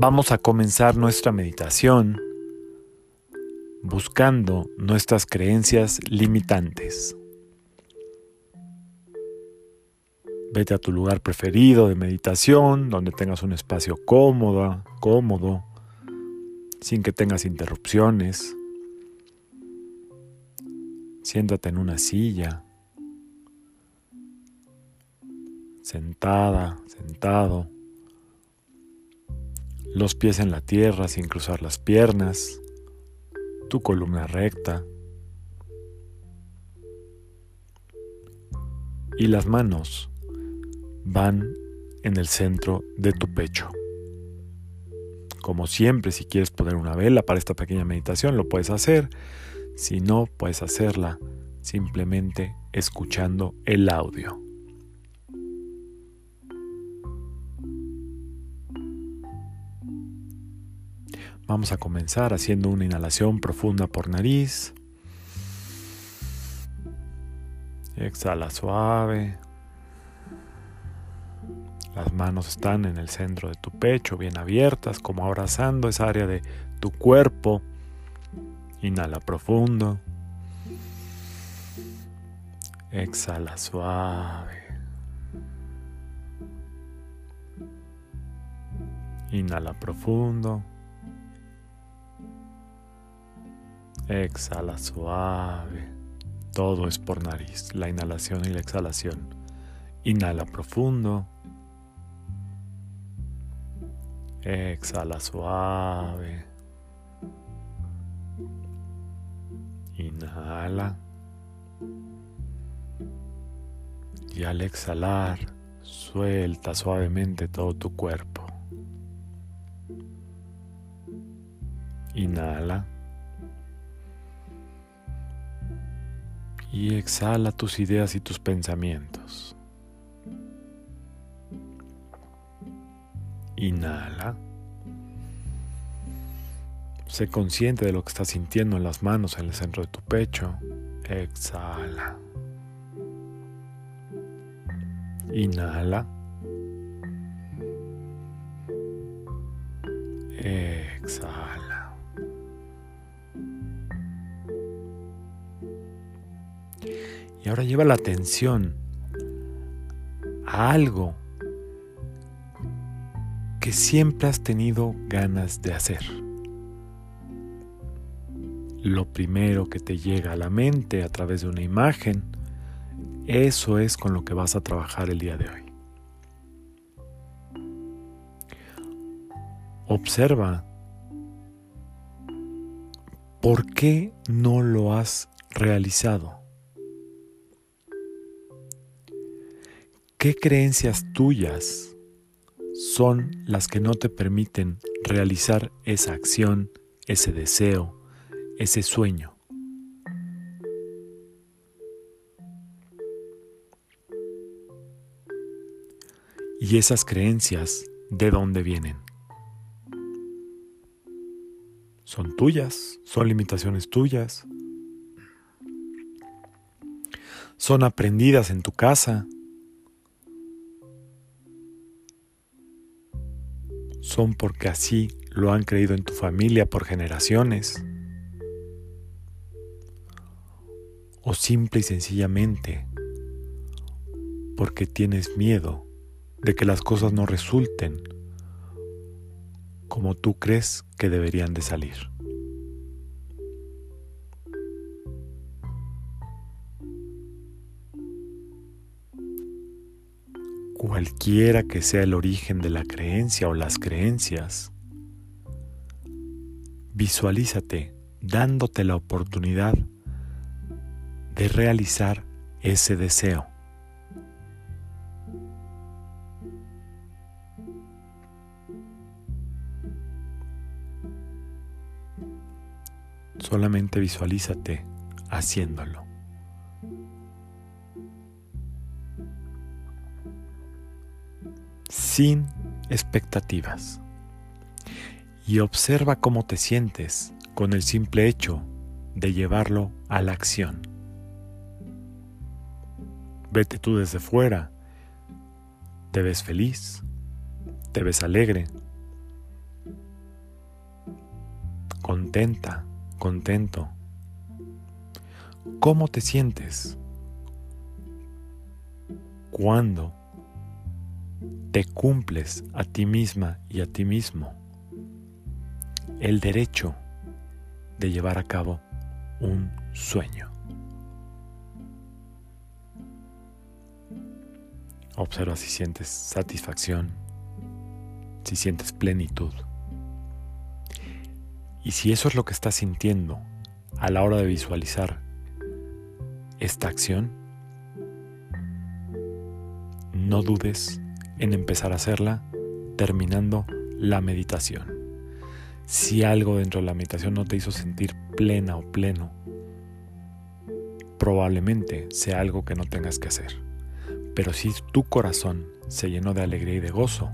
Vamos a comenzar nuestra meditación buscando nuestras creencias limitantes. Vete a tu lugar preferido de meditación, donde tengas un espacio cómodo, cómodo, sin que tengas interrupciones. Siéntate en una silla, sentada, sentado los pies en la tierra sin cruzar las piernas, tu columna recta y las manos van en el centro de tu pecho. Como siempre, si quieres poner una vela para esta pequeña meditación, lo puedes hacer. Si no, puedes hacerla simplemente escuchando el audio. Vamos a comenzar haciendo una inhalación profunda por nariz. Exhala suave. Las manos están en el centro de tu pecho, bien abiertas, como abrazando esa área de tu cuerpo. Inhala profundo. Exhala suave. Inhala profundo. Exhala suave. Todo es por nariz, la inhalación y la exhalación. Inhala profundo. Exhala suave. Inhala. Y al exhalar, suelta suavemente todo tu cuerpo. Inhala. Y exhala tus ideas y tus pensamientos. Inhala. Sé consciente de lo que estás sintiendo en las manos en el centro de tu pecho. Exhala. Inhala. Exhala. Y ahora lleva la atención a algo que siempre has tenido ganas de hacer. Lo primero que te llega a la mente a través de una imagen, eso es con lo que vas a trabajar el día de hoy. Observa por qué no lo has realizado. ¿Qué creencias tuyas son las que no te permiten realizar esa acción, ese deseo, ese sueño? ¿Y esas creencias de dónde vienen? ¿Son tuyas? ¿Son limitaciones tuyas? ¿Son aprendidas en tu casa? Son porque así lo han creído en tu familia por generaciones. O simple y sencillamente porque tienes miedo de que las cosas no resulten como tú crees que deberían de salir. Cualquiera que sea el origen de la creencia o las creencias, visualízate dándote la oportunidad de realizar ese deseo. Solamente visualízate haciéndolo. Sin expectativas. Y observa cómo te sientes con el simple hecho de llevarlo a la acción. Vete tú desde fuera. Te ves feliz, te ves alegre, contenta, contento. ¿Cómo te sientes cuando te cumples a ti misma y a ti mismo el derecho de llevar a cabo un sueño? Observa si sientes satisfacción, si sientes plenitud. Y si eso es lo que estás sintiendo a la hora de visualizar esta acción, no dudes en empezar a hacerla terminando la meditación. Si algo dentro de la meditación no te hizo sentir plena o pleno, probablemente sea algo que no tengas que hacer. Pero si tu corazón se llenó de alegría y de gozo,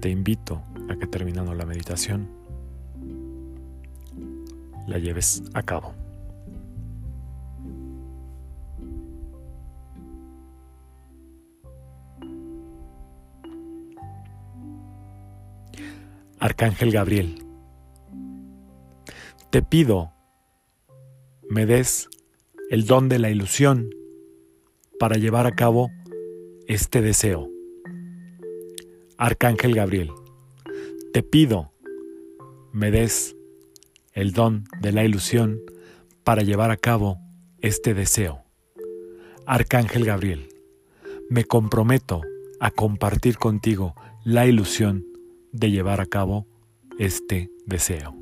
te invito a que terminando la meditación la lleves a cabo. Arcángel Gabriel, te pido me des el don de la ilusión para llevar a cabo este deseo. Arcángel Gabriel, te pido me des el don de la ilusión para llevar a cabo este deseo. Arcángel Gabriel, me comprometo a compartir contigo la ilusión de llevar a cabo este deseo.